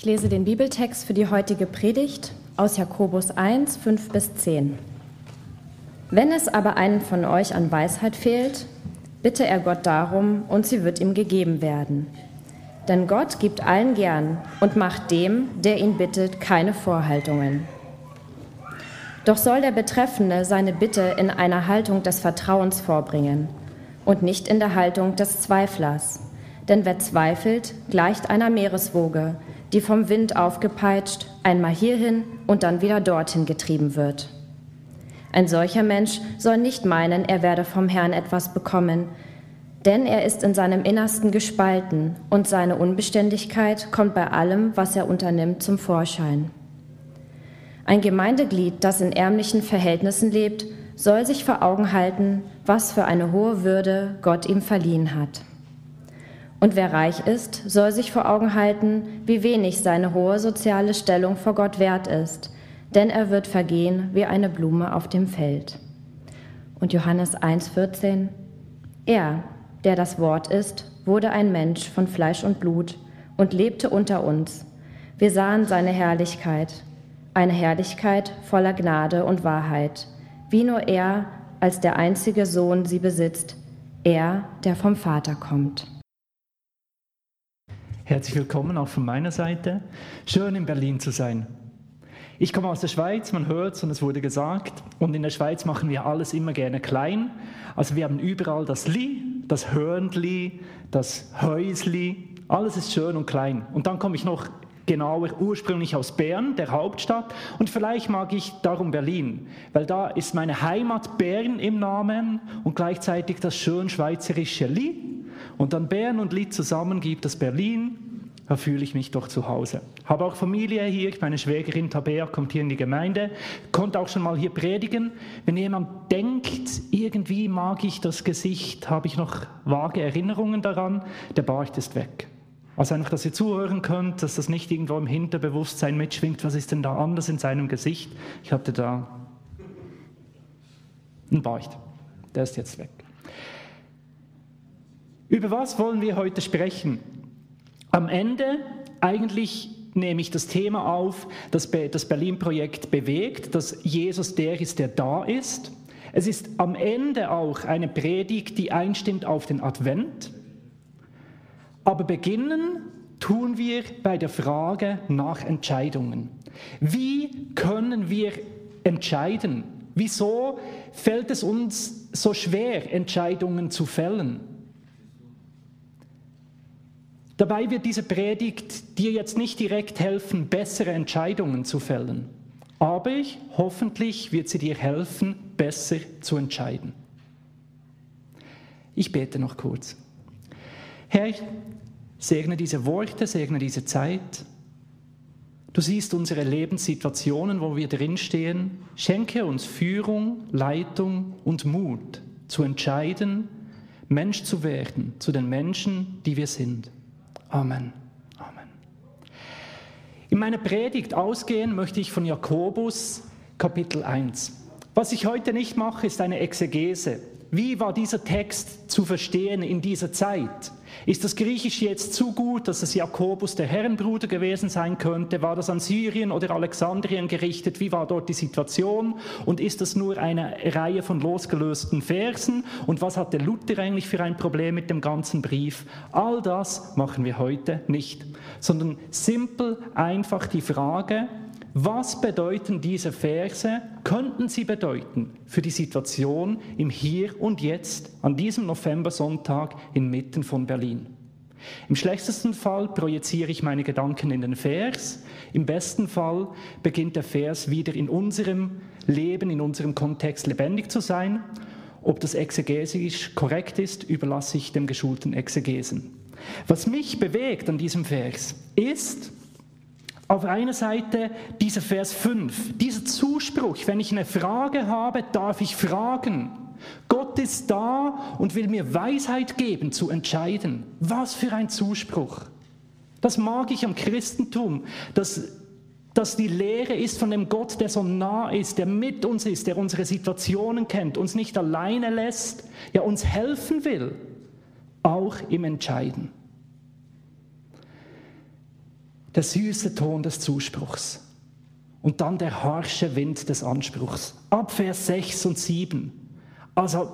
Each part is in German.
Ich lese den Bibeltext für die heutige Predigt aus Jakobus 1, 5 bis 10. Wenn es aber einen von euch an Weisheit fehlt, bitte er Gott darum, und sie wird ihm gegeben werden. Denn Gott gibt allen gern und macht dem, der ihn bittet, keine Vorhaltungen. Doch soll der Betreffende seine Bitte in einer Haltung des Vertrauens vorbringen und nicht in der Haltung des Zweiflers. Denn wer zweifelt, gleicht einer Meereswoge, die vom Wind aufgepeitscht einmal hierhin und dann wieder dorthin getrieben wird. Ein solcher Mensch soll nicht meinen, er werde vom Herrn etwas bekommen, denn er ist in seinem Innersten gespalten und seine Unbeständigkeit kommt bei allem, was er unternimmt, zum Vorschein. Ein Gemeindeglied, das in ärmlichen Verhältnissen lebt, soll sich vor Augen halten, was für eine hohe Würde Gott ihm verliehen hat. Und wer reich ist, soll sich vor Augen halten, wie wenig seine hohe soziale Stellung vor Gott wert ist, denn er wird vergehen wie eine Blume auf dem Feld. Und Johannes 1,14 Er, der das Wort ist, wurde ein Mensch von Fleisch und Blut und lebte unter uns. Wir sahen seine Herrlichkeit, eine Herrlichkeit voller Gnade und Wahrheit, wie nur er als der einzige Sohn sie besitzt, er, der vom Vater kommt. Herzlich willkommen auch von meiner Seite. Schön in Berlin zu sein. Ich komme aus der Schweiz, man hört es und es wurde gesagt. Und in der Schweiz machen wir alles immer gerne klein. Also wir haben überall das Li, das Hörnli, das Häusli. Alles ist schön und klein. Und dann komme ich noch genauer ursprünglich aus Bern, der Hauptstadt. Und vielleicht mag ich darum Berlin, weil da ist meine Heimat Bern im Namen und gleichzeitig das schön schweizerische Li. Und dann Bern und Lied zusammen gibt es Berlin. Da fühle ich mich doch zu Hause. Habe auch Familie hier. Meine Schwägerin Tabea kommt hier in die Gemeinde, konnte auch schon mal hier predigen. Wenn jemand denkt, irgendwie mag ich das Gesicht, habe ich noch vage Erinnerungen daran, der Bart ist weg. Also einfach, dass ihr zuhören könnt, dass das nicht irgendwo im Hinterbewusstsein mitschwingt. Was ist denn da anders in seinem Gesicht? Ich hatte da einen Bart. Der ist jetzt weg. Über was wollen wir heute sprechen? Am Ende eigentlich nehme ich das Thema auf, das das Berlin-Projekt bewegt, dass Jesus der ist, der da ist. Es ist am Ende auch eine Predigt, die einstimmt auf den Advent. Aber beginnen tun wir bei der Frage nach Entscheidungen. Wie können wir entscheiden? Wieso fällt es uns so schwer, Entscheidungen zu fällen? Dabei wird diese Predigt dir jetzt nicht direkt helfen, bessere Entscheidungen zu fällen. Aber ich, hoffentlich wird sie dir helfen, besser zu entscheiden. Ich bete noch kurz. Herr, segne diese Worte, segne diese Zeit. Du siehst unsere Lebenssituationen, wo wir drinstehen. Schenke uns Führung, Leitung und Mut zu entscheiden, Mensch zu werden zu den Menschen, die wir sind. Amen. Amen. In meiner Predigt ausgehen möchte ich von Jakobus Kapitel 1. Was ich heute nicht mache, ist eine Exegese. Wie war dieser Text zu verstehen in dieser Zeit? Ist das Griechisch jetzt zu gut, dass es Jakobus der Herrenbruder gewesen sein könnte? War das an Syrien oder Alexandrien gerichtet? Wie war dort die Situation? Und ist das nur eine Reihe von losgelösten Versen? Und was hatte Luther eigentlich für ein Problem mit dem ganzen Brief? All das machen wir heute nicht, sondern simpel einfach die Frage, was bedeuten diese Verse, könnten sie bedeuten für die Situation im Hier und Jetzt an diesem Novembersonntag inmitten von Berlin? Im schlechtesten Fall projiziere ich meine Gedanken in den Vers, im besten Fall beginnt der Vers wieder in unserem Leben, in unserem Kontext lebendig zu sein. Ob das exegesisch korrekt ist, überlasse ich dem geschulten Exegesen. Was mich bewegt an diesem Vers ist, auf einer Seite dieser Vers 5, dieser Zuspruch, wenn ich eine Frage habe, darf ich fragen. Gott ist da und will mir Weisheit geben zu entscheiden. Was für ein Zuspruch. Das mag ich am Christentum, dass, dass die Lehre ist von dem Gott, der so nah ist, der mit uns ist, der unsere Situationen kennt, uns nicht alleine lässt, ja uns helfen will, auch im Entscheiden. Der süße Ton des Zuspruchs und dann der harsche Wind des Anspruchs. Ab Vers 6 und 7. Also,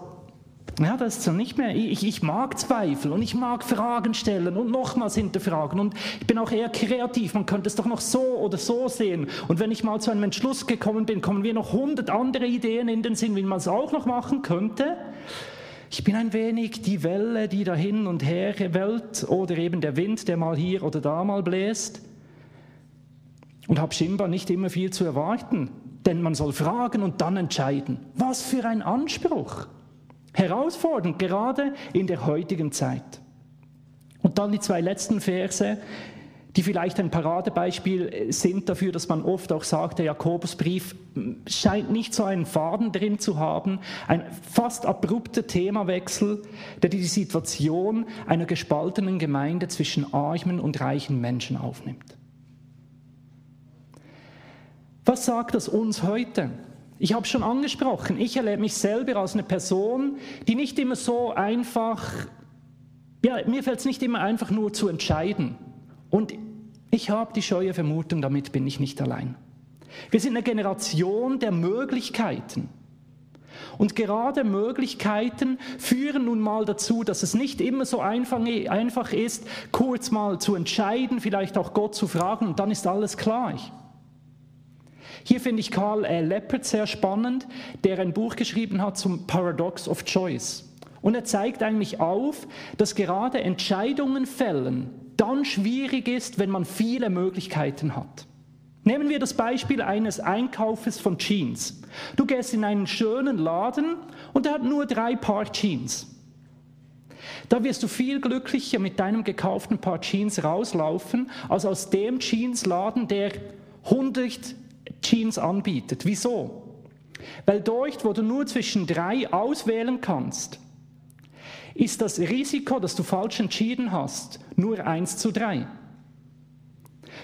ja, das ist so nicht mehr. Ich, ich mag Zweifel und ich mag Fragen stellen und nochmals hinterfragen. Und ich bin auch eher kreativ. Man könnte es doch noch so oder so sehen. Und wenn ich mal zu einem Entschluss gekommen bin, kommen mir noch hundert andere Ideen in den Sinn, wie man es auch noch machen könnte. Ich bin ein wenig die Welle, die da hin und her wellt oder eben der Wind, der mal hier oder da mal bläst. Und habe scheinbar nicht immer viel zu erwarten, denn man soll fragen und dann entscheiden. Was für ein Anspruch! Herausfordernd, gerade in der heutigen Zeit. Und dann die zwei letzten Verse, die vielleicht ein Paradebeispiel sind dafür, dass man oft auch sagt, der Jakobusbrief scheint nicht so einen Faden drin zu haben, ein fast abrupter Themawechsel, der die Situation einer gespaltenen Gemeinde zwischen armen und reichen Menschen aufnimmt. Was sagt das uns heute? Ich habe schon angesprochen, ich erlebe mich selber als eine Person, die nicht immer so einfach, ja, mir fällt es nicht immer einfach nur zu entscheiden. Und ich habe die scheue Vermutung, damit bin ich nicht allein. Wir sind eine Generation der Möglichkeiten. Und gerade Möglichkeiten führen nun mal dazu, dass es nicht immer so einfach ist, kurz mal zu entscheiden, vielleicht auch Gott zu fragen und dann ist alles klar. Hier finde ich Karl äh, Leppert sehr spannend, der ein Buch geschrieben hat zum Paradox of Choice. Und er zeigt eigentlich auf, dass gerade Entscheidungen fällen dann schwierig ist, wenn man viele Möglichkeiten hat. Nehmen wir das Beispiel eines Einkaufes von Jeans. Du gehst in einen schönen Laden und er hat nur drei Paar Jeans. Da wirst du viel glücklicher mit deinem gekauften Paar Jeans rauslaufen, als aus dem Jeansladen, der 100 Jeans anbietet. Wieso? Weil dort, wo du nur zwischen drei auswählen kannst, ist das Risiko, dass du falsch entschieden hast, nur 1 zu 3.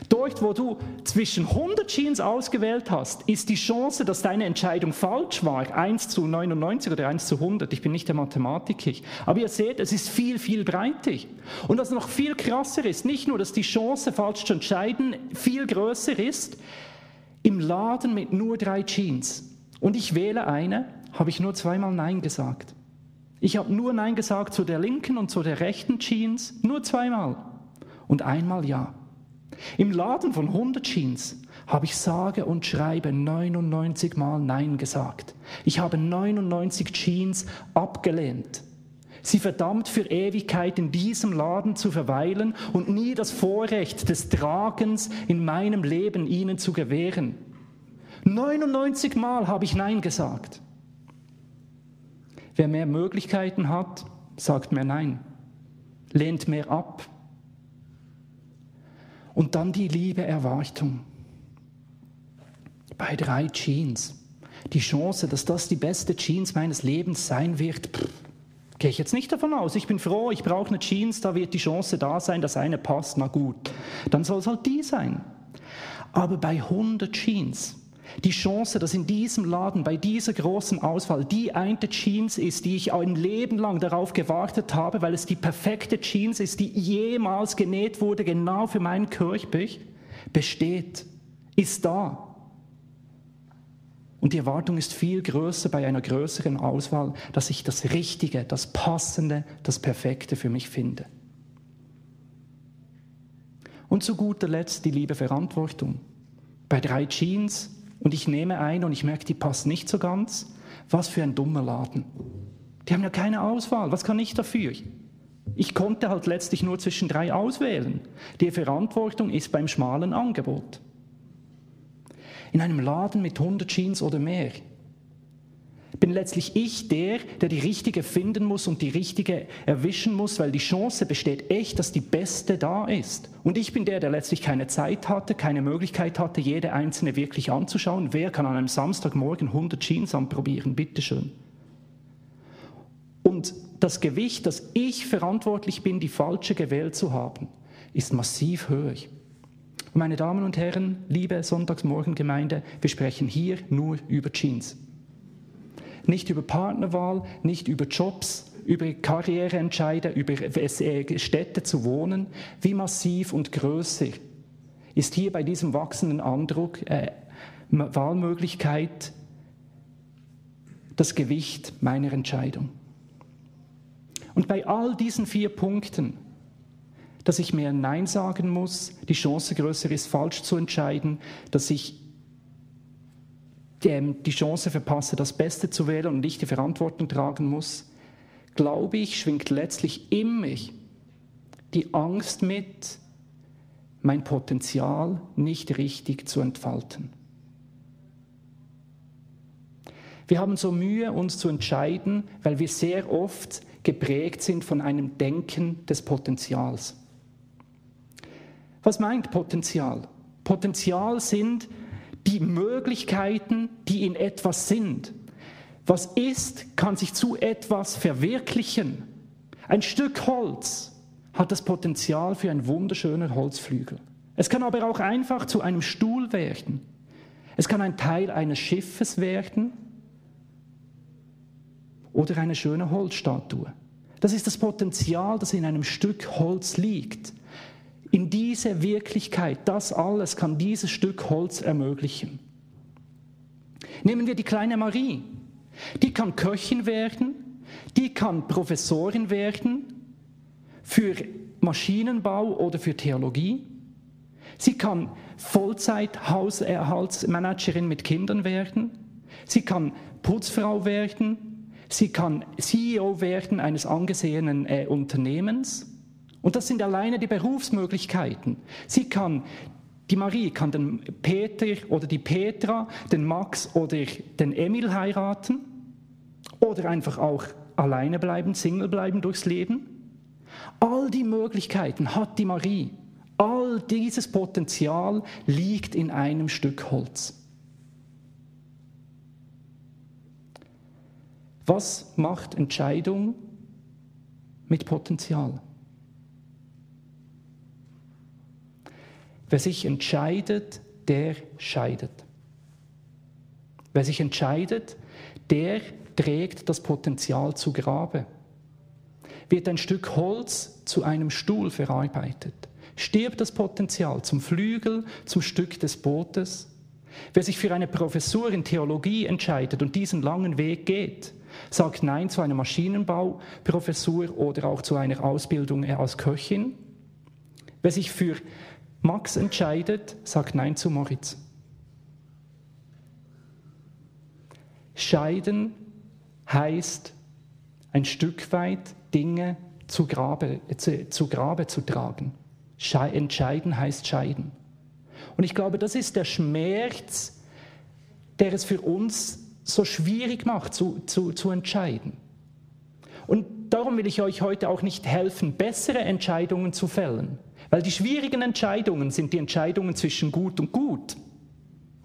Dort, wo du zwischen 100 Jeans ausgewählt hast, ist die Chance, dass deine Entscheidung falsch war, 1 zu 99 oder 1 zu 100. Ich bin nicht der Mathematiker. Aber ihr seht, es ist viel, viel breiter. Und was noch viel krasser ist, nicht nur, dass die Chance, falsch zu entscheiden, viel größer ist, im Laden mit nur drei Jeans und ich wähle eine, habe ich nur zweimal Nein gesagt. Ich habe nur Nein gesagt zu der linken und zu der rechten Jeans, nur zweimal. Und einmal Ja. Im Laden von 100 Jeans habe ich sage und schreibe 99 Mal Nein gesagt. Ich habe 99 Jeans abgelehnt. Sie verdammt für Ewigkeit in diesem Laden zu verweilen und nie das Vorrecht des Tragens in meinem Leben ihnen zu gewähren. 99 Mal habe ich Nein gesagt. Wer mehr Möglichkeiten hat, sagt mehr Nein, lehnt mehr ab. Und dann die liebe Erwartung. Bei drei Jeans. Die Chance, dass das die beste Jeans meines Lebens sein wird, pff, gehe ich jetzt nicht davon aus. Ich bin froh, ich brauche eine Jeans, da wird die Chance da sein, dass eine passt, na gut. Dann soll es halt die sein. Aber bei 100 Jeans die Chance, dass in diesem Laden, bei dieser großen Auswahl, die eine Jeans ist, die ich ein Leben lang darauf gewartet habe, weil es die perfekte Jeans ist, die jemals genäht wurde, genau für meinen Körper, besteht, ist da. Und die Erwartung ist viel größer bei einer größeren Auswahl, dass ich das Richtige, das Passende, das Perfekte für mich finde. Und zu guter Letzt die liebe Verantwortung. Bei drei Jeans und ich nehme ein und ich merke, die passt nicht so ganz. Was für ein dummer Laden. Die haben ja keine Auswahl. Was kann ich dafür? Ich konnte halt letztlich nur zwischen drei auswählen. Die Verantwortung ist beim schmalen Angebot. In einem Laden mit 100 Jeans oder mehr bin letztlich ich der, der die richtige finden muss und die richtige erwischen muss, weil die Chance besteht echt, dass die beste da ist. Und ich bin der, der letztlich keine Zeit hatte, keine Möglichkeit hatte, jede einzelne wirklich anzuschauen. Wer kann an einem Samstagmorgen 100 Jeans anprobieren? Bitteschön. Und das Gewicht, dass ich verantwortlich bin, die falsche gewählt zu haben, ist massiv höher. Meine Damen und Herren, liebe Sonntagsmorgengemeinde, wir sprechen hier nur über Jeans. Nicht über Partnerwahl, nicht über Jobs, über Karriereentscheide, über äh, Städte zu wohnen. Wie massiv und größer ist hier bei diesem wachsenden Andruck, äh, Wahlmöglichkeit das Gewicht meiner Entscheidung. Und bei all diesen vier Punkten, dass ich mehr Nein sagen muss, die Chance größer ist, falsch zu entscheiden, dass ich die Chance verpasse, das Beste zu wählen und nicht die Verantwortung tragen muss, glaube ich, schwingt letztlich immer die Angst mit, mein Potenzial nicht richtig zu entfalten. Wir haben so Mühe, uns zu entscheiden, weil wir sehr oft geprägt sind von einem Denken des Potenzials. Was meint Potenzial? Potenzial sind die Möglichkeiten, die in etwas sind. Was ist, kann sich zu etwas verwirklichen. Ein Stück Holz hat das Potenzial für ein wunderschöner Holzflügel. Es kann aber auch einfach zu einem Stuhl werden. Es kann ein Teil eines Schiffes werden oder eine schöne Holzstatue. Das ist das Potenzial, das in einem Stück Holz liegt. In diese Wirklichkeit, das alles kann dieses Stück Holz ermöglichen. Nehmen wir die kleine Marie. Die kann Köchin werden, die kann Professorin werden für Maschinenbau oder für Theologie. Sie kann Vollzeit-Haushaltsmanagerin mit Kindern werden. Sie kann Putzfrau werden. Sie kann CEO werden eines angesehenen äh, Unternehmens. Und das sind alleine die Berufsmöglichkeiten. Sie kann, die Marie kann den Peter oder die Petra, den Max oder den Emil heiraten oder einfach auch alleine bleiben, Single bleiben durchs Leben. All die Möglichkeiten hat die Marie. All dieses Potenzial liegt in einem Stück Holz. Was macht Entscheidung mit Potenzial? Wer sich entscheidet, der scheidet. Wer sich entscheidet, der trägt das Potenzial zu Grabe. Wird ein Stück Holz zu einem Stuhl verarbeitet, stirbt das Potenzial zum Flügel, zum Stück des Bootes. Wer sich für eine Professur in Theologie entscheidet und diesen langen Weg geht, sagt Nein zu einer Maschinenbauprofessur oder auch zu einer Ausbildung als Köchin. Wer sich für Max entscheidet, sagt Nein zu Moritz. Scheiden heißt ein Stück weit Dinge zu Grabe zu, zu, Grabe zu tragen. Schei entscheiden heißt scheiden. Und ich glaube, das ist der Schmerz, der es für uns so schwierig macht, zu, zu, zu entscheiden. Und darum will ich euch heute auch nicht helfen, bessere Entscheidungen zu fällen, weil die schwierigen Entscheidungen sind die Entscheidungen zwischen gut und gut.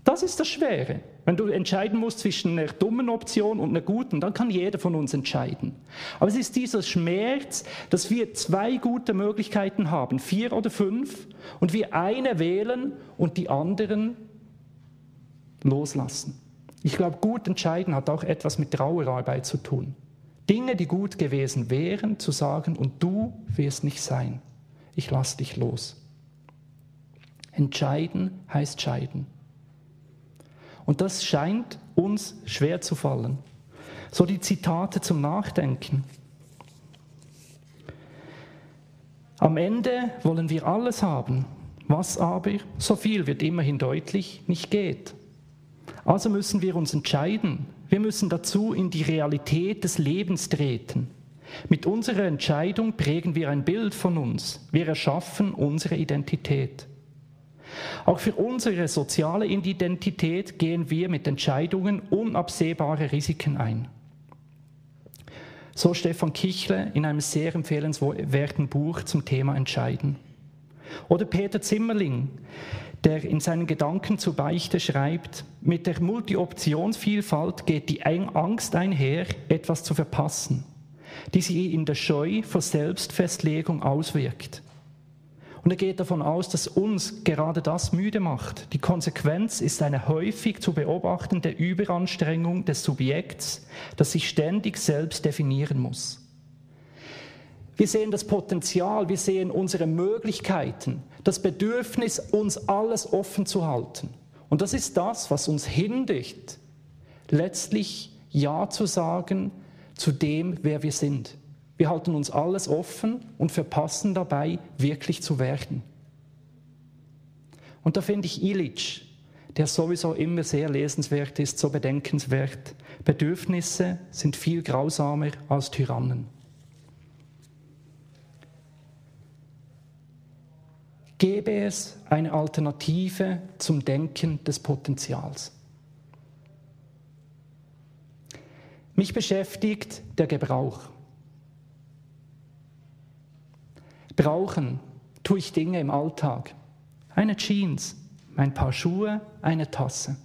Das ist das Schwere. Wenn du entscheiden musst zwischen einer dummen Option und einer guten, dann kann jeder von uns entscheiden. Aber es ist dieser Schmerz, dass wir zwei gute Möglichkeiten haben, vier oder fünf, und wir eine wählen und die anderen loslassen. Ich glaube, gut entscheiden hat auch etwas mit Trauerarbeit zu tun. Dinge, die gut gewesen wären, zu sagen, und du wirst nicht sein ich lasse dich los. Entscheiden heißt scheiden. Und das scheint uns schwer zu fallen. So die Zitate zum Nachdenken. Am Ende wollen wir alles haben, was aber, so viel wird immerhin deutlich, nicht geht. Also müssen wir uns entscheiden. Wir müssen dazu in die Realität des Lebens treten. Mit unserer Entscheidung prägen wir ein Bild von uns. Wir erschaffen unsere Identität. Auch für unsere soziale Identität gehen wir mit Entscheidungen unabsehbare Risiken ein. So Stefan Kichle in einem sehr empfehlenswerten Buch zum Thema Entscheiden. Oder Peter Zimmerling, der in seinen Gedanken zur Beichte schreibt, mit der Multi-Optionsvielfalt geht die Angst einher, etwas zu verpassen die sich in der Scheu vor Selbstfestlegung auswirkt. Und er geht davon aus, dass uns gerade das müde macht. Die Konsequenz ist eine häufig zu beobachtende Überanstrengung des Subjekts, das sich ständig selbst definieren muss. Wir sehen das Potenzial, wir sehen unsere Möglichkeiten, das Bedürfnis, uns alles offen zu halten. Und das ist das, was uns hindert, letztlich Ja zu sagen zu dem, wer wir sind. Wir halten uns alles offen und verpassen dabei, wirklich zu werden. Und da finde ich Illich, der sowieso immer sehr lesenswert ist, so bedenkenswert. Bedürfnisse sind viel grausamer als Tyrannen. Gebe es eine Alternative zum Denken des Potenzials. Mich beschäftigt der Gebrauch. Brauchen tue ich Dinge im Alltag. Eine Jeans, ein paar Schuhe, eine Tasse.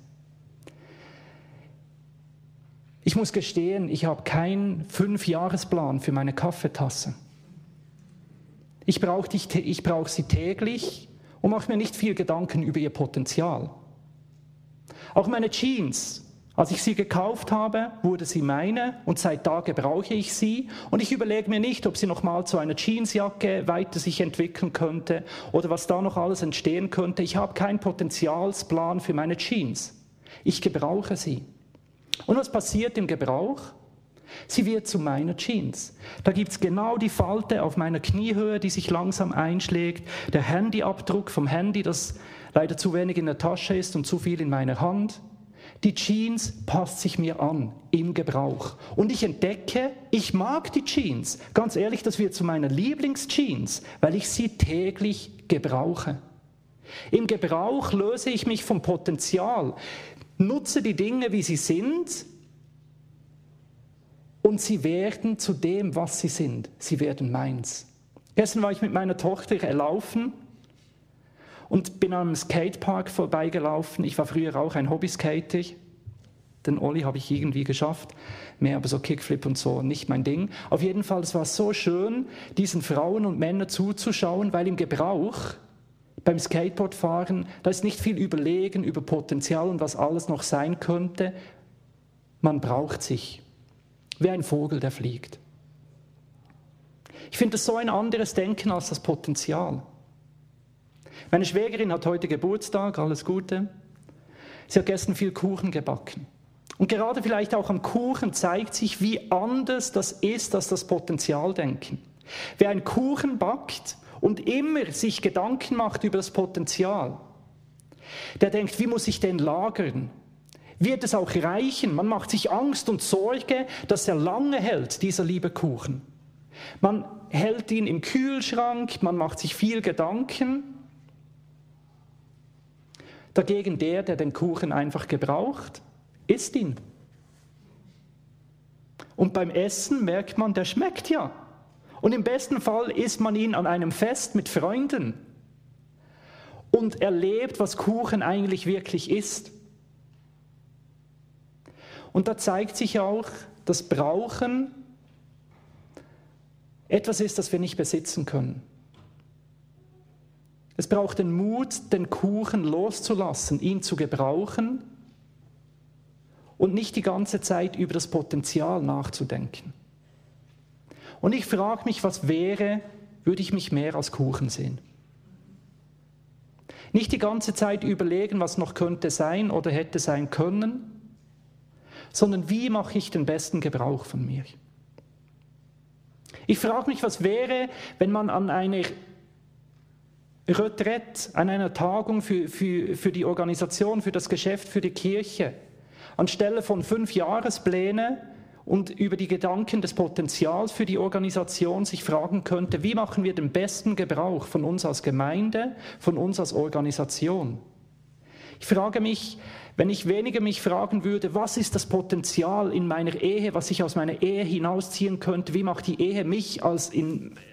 Ich muss gestehen, ich habe keinen Fünfjahresplan für meine Kaffeetasse. Ich brauche brauch sie täglich und mache mir nicht viel Gedanken über ihr Potenzial. Auch meine Jeans, als ich sie gekauft habe, wurde sie meine und seit da gebrauche ich sie und ich überlege mir nicht, ob sie noch mal zu einer Jeansjacke weiter sich entwickeln könnte oder was da noch alles entstehen könnte. Ich habe keinen Potenzialsplan für meine Jeans. Ich gebrauche sie. Und was passiert im Gebrauch? Sie wird zu meiner Jeans. Da gibt es genau die Falte auf meiner Kniehöhe, die sich langsam einschlägt, der Handyabdruck vom Handy, das leider zu wenig in der Tasche ist und zu viel in meiner Hand. Die Jeans passt sich mir an im Gebrauch. Und ich entdecke, ich mag die Jeans. Ganz ehrlich, das wird zu meiner Lieblingsjeans, weil ich sie täglich gebrauche. Im Gebrauch löse ich mich vom Potenzial, nutze die Dinge, wie sie sind, und sie werden zu dem, was sie sind. Sie werden meins. Gestern war ich mit meiner Tochter laufen und bin am Skatepark vorbeigelaufen. Ich war früher auch ein Hobbyskater. Den Olli habe ich irgendwie geschafft. Mehr aber so Kickflip und so, nicht mein Ding. Auf jeden Fall, es war so schön, diesen Frauen und Männern zuzuschauen, weil im Gebrauch beim Skateboardfahren, da ist nicht viel überlegen über Potenzial und was alles noch sein könnte. Man braucht sich wie ein Vogel, der fliegt. Ich finde das so ein anderes Denken als das Potenzial. Meine Schwägerin hat heute Geburtstag, alles Gute. Sie hat gestern viel Kuchen gebacken. Und gerade vielleicht auch am Kuchen zeigt sich, wie anders das ist als das Potenzialdenken. Wer einen Kuchen backt und immer sich Gedanken macht über das Potenzial, der denkt, wie muss ich den lagern? wird es auch reichen. Man macht sich Angst und Sorge, dass er lange hält, dieser liebe Kuchen. Man hält ihn im Kühlschrank, man macht sich viel Gedanken. Dagegen der, der den Kuchen einfach gebraucht, isst ihn. Und beim Essen merkt man, der schmeckt ja. Und im besten Fall isst man ihn an einem Fest mit Freunden und erlebt, was Kuchen eigentlich wirklich ist. Und da zeigt sich auch, dass Brauchen etwas ist, das wir nicht besitzen können. Es braucht den Mut, den Kuchen loszulassen, ihn zu gebrauchen und nicht die ganze Zeit über das Potenzial nachzudenken. Und ich frage mich, was wäre, würde ich mich mehr als Kuchen sehen? Nicht die ganze Zeit überlegen, was noch könnte sein oder hätte sein können, sondern wie mache ich den besten Gebrauch von mir? Ich frage mich, was wäre, wenn man an einer Retrette, an einer Tagung für, für, für die Organisation, für das Geschäft, für die Kirche, anstelle von fünf Jahrespläne und über die Gedanken des Potenzials für die Organisation sich fragen könnte, wie machen wir den besten Gebrauch von uns als Gemeinde, von uns als Organisation? Ich frage mich, wenn ich weniger mich fragen würde, was ist das Potenzial in meiner Ehe, was ich aus meiner Ehe hinausziehen könnte, wie macht die Ehe mich als,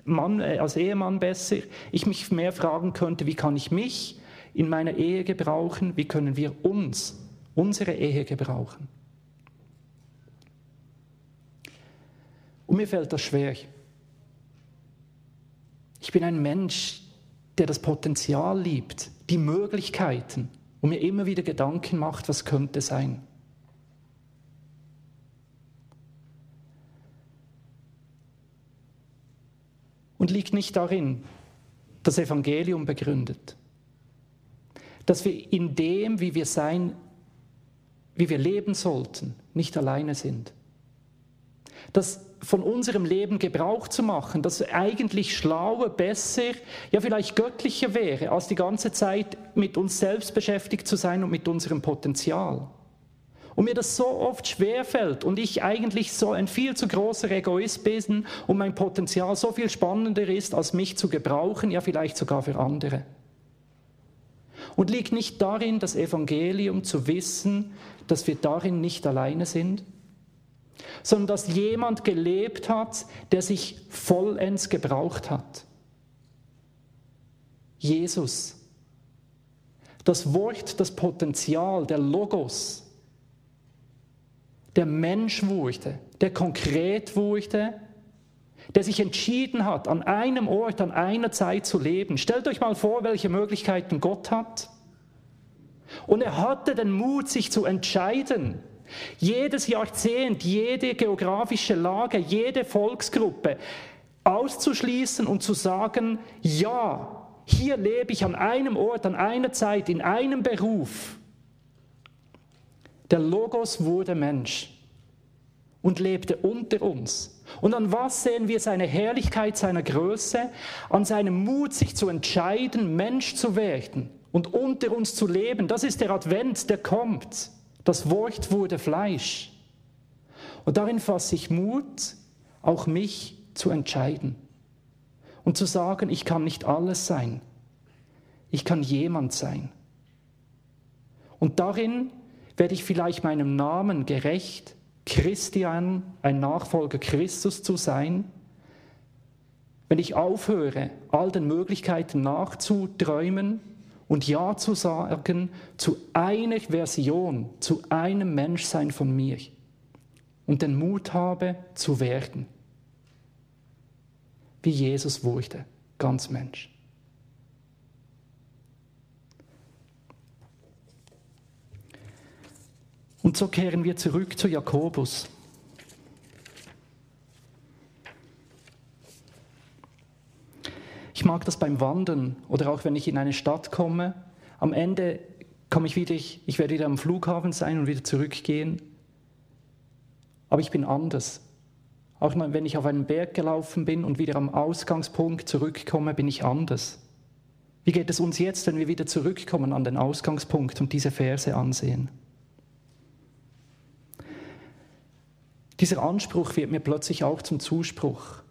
Mann, äh, als Ehemann besser, ich mich mehr fragen könnte, wie kann ich mich in meiner Ehe gebrauchen, wie können wir uns, unsere Ehe gebrauchen. Und mir fällt das schwer. Ich bin ein Mensch, der das Potenzial liebt, die Möglichkeiten und mir immer wieder Gedanken macht, was könnte sein. und liegt nicht darin, das Evangelium begründet. Dass wir in dem, wie wir sein, wie wir leben sollten, nicht alleine sind. Dass von unserem Leben Gebrauch zu machen, das eigentlich schlauer, besser, ja vielleicht göttlicher wäre, als die ganze Zeit mit uns selbst beschäftigt zu sein und mit unserem Potenzial. Und mir das so oft schwerfällt und ich eigentlich so ein viel zu großer Egoist bin und mein Potenzial so viel spannender ist, als mich zu gebrauchen, ja vielleicht sogar für andere. Und liegt nicht darin, das Evangelium zu wissen, dass wir darin nicht alleine sind, sondern dass jemand gelebt hat, der sich vollends gebraucht hat. Jesus. Das Wort, das Potenzial, der Logos, der Mensch wurde, der konkret wurde, der sich entschieden hat, an einem Ort, an einer Zeit zu leben. Stellt euch mal vor, welche Möglichkeiten Gott hat. Und er hatte den Mut, sich zu entscheiden, jedes Jahrzehnt, jede geografische Lage, jede Volksgruppe auszuschließen und zu sagen, ja, hier lebe ich an einem Ort, an einer Zeit, in einem Beruf. Der Logos wurde Mensch und lebte unter uns. Und an was sehen wir seine Herrlichkeit, seiner Größe? An seinem Mut, sich zu entscheiden, Mensch zu werden und unter uns zu leben. Das ist der Advent, der kommt. Das Wort wurde Fleisch. Und darin fasse ich Mut, auch mich zu entscheiden und zu sagen, ich kann nicht alles sein. Ich kann jemand sein. Und darin werde ich vielleicht meinem Namen gerecht, Christian, ein Nachfolger Christus zu sein, wenn ich aufhöre, all den Möglichkeiten nachzuträumen und Ja zu sagen zu einer Version, zu einem Menschsein von mir und den Mut habe zu werden, wie Jesus wurde, ganz Mensch. Und so kehren wir zurück zu Jakobus. Ich mag das beim Wandern oder auch wenn ich in eine Stadt komme. Am Ende komme ich wieder, ich werde wieder am Flughafen sein und wieder zurückgehen. Aber ich bin anders. Auch wenn ich auf einen Berg gelaufen bin und wieder am Ausgangspunkt zurückkomme, bin ich anders. Wie geht es uns jetzt, wenn wir wieder zurückkommen an den Ausgangspunkt und diese Verse ansehen? Dieser Anspruch wird mir plötzlich auch zum Zuspruch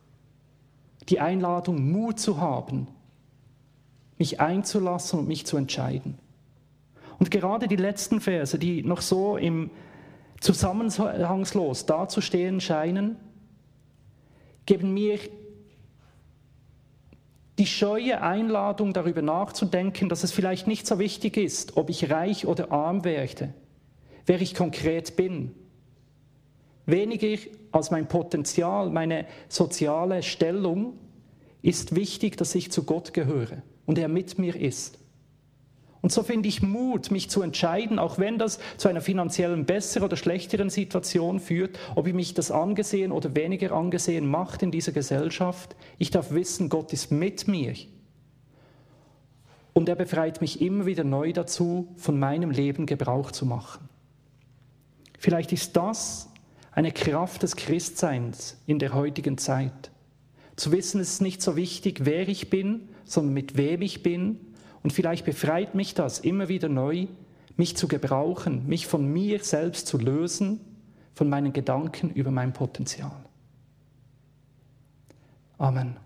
die Einladung, Mut zu haben, mich einzulassen und mich zu entscheiden. Und gerade die letzten Verse, die noch so im zusammenhangslos dazustehen scheinen, geben mir die scheue Einladung, darüber nachzudenken, dass es vielleicht nicht so wichtig ist, ob ich reich oder arm werde, wer ich konkret bin. Weniger als mein Potenzial, meine soziale Stellung, ist wichtig, dass ich zu Gott gehöre und er mit mir ist. Und so finde ich Mut, mich zu entscheiden, auch wenn das zu einer finanziellen besseren oder schlechteren Situation führt, ob ich mich das angesehen oder weniger angesehen macht in dieser Gesellschaft. Ich darf wissen, Gott ist mit mir. Und er befreit mich immer wieder neu dazu, von meinem Leben Gebrauch zu machen. Vielleicht ist das eine Kraft des Christseins in der heutigen Zeit. Zu wissen, es ist nicht so wichtig, wer ich bin, sondern mit wem ich bin. Und vielleicht befreit mich das immer wieder neu, mich zu gebrauchen, mich von mir selbst zu lösen, von meinen Gedanken über mein Potenzial. Amen.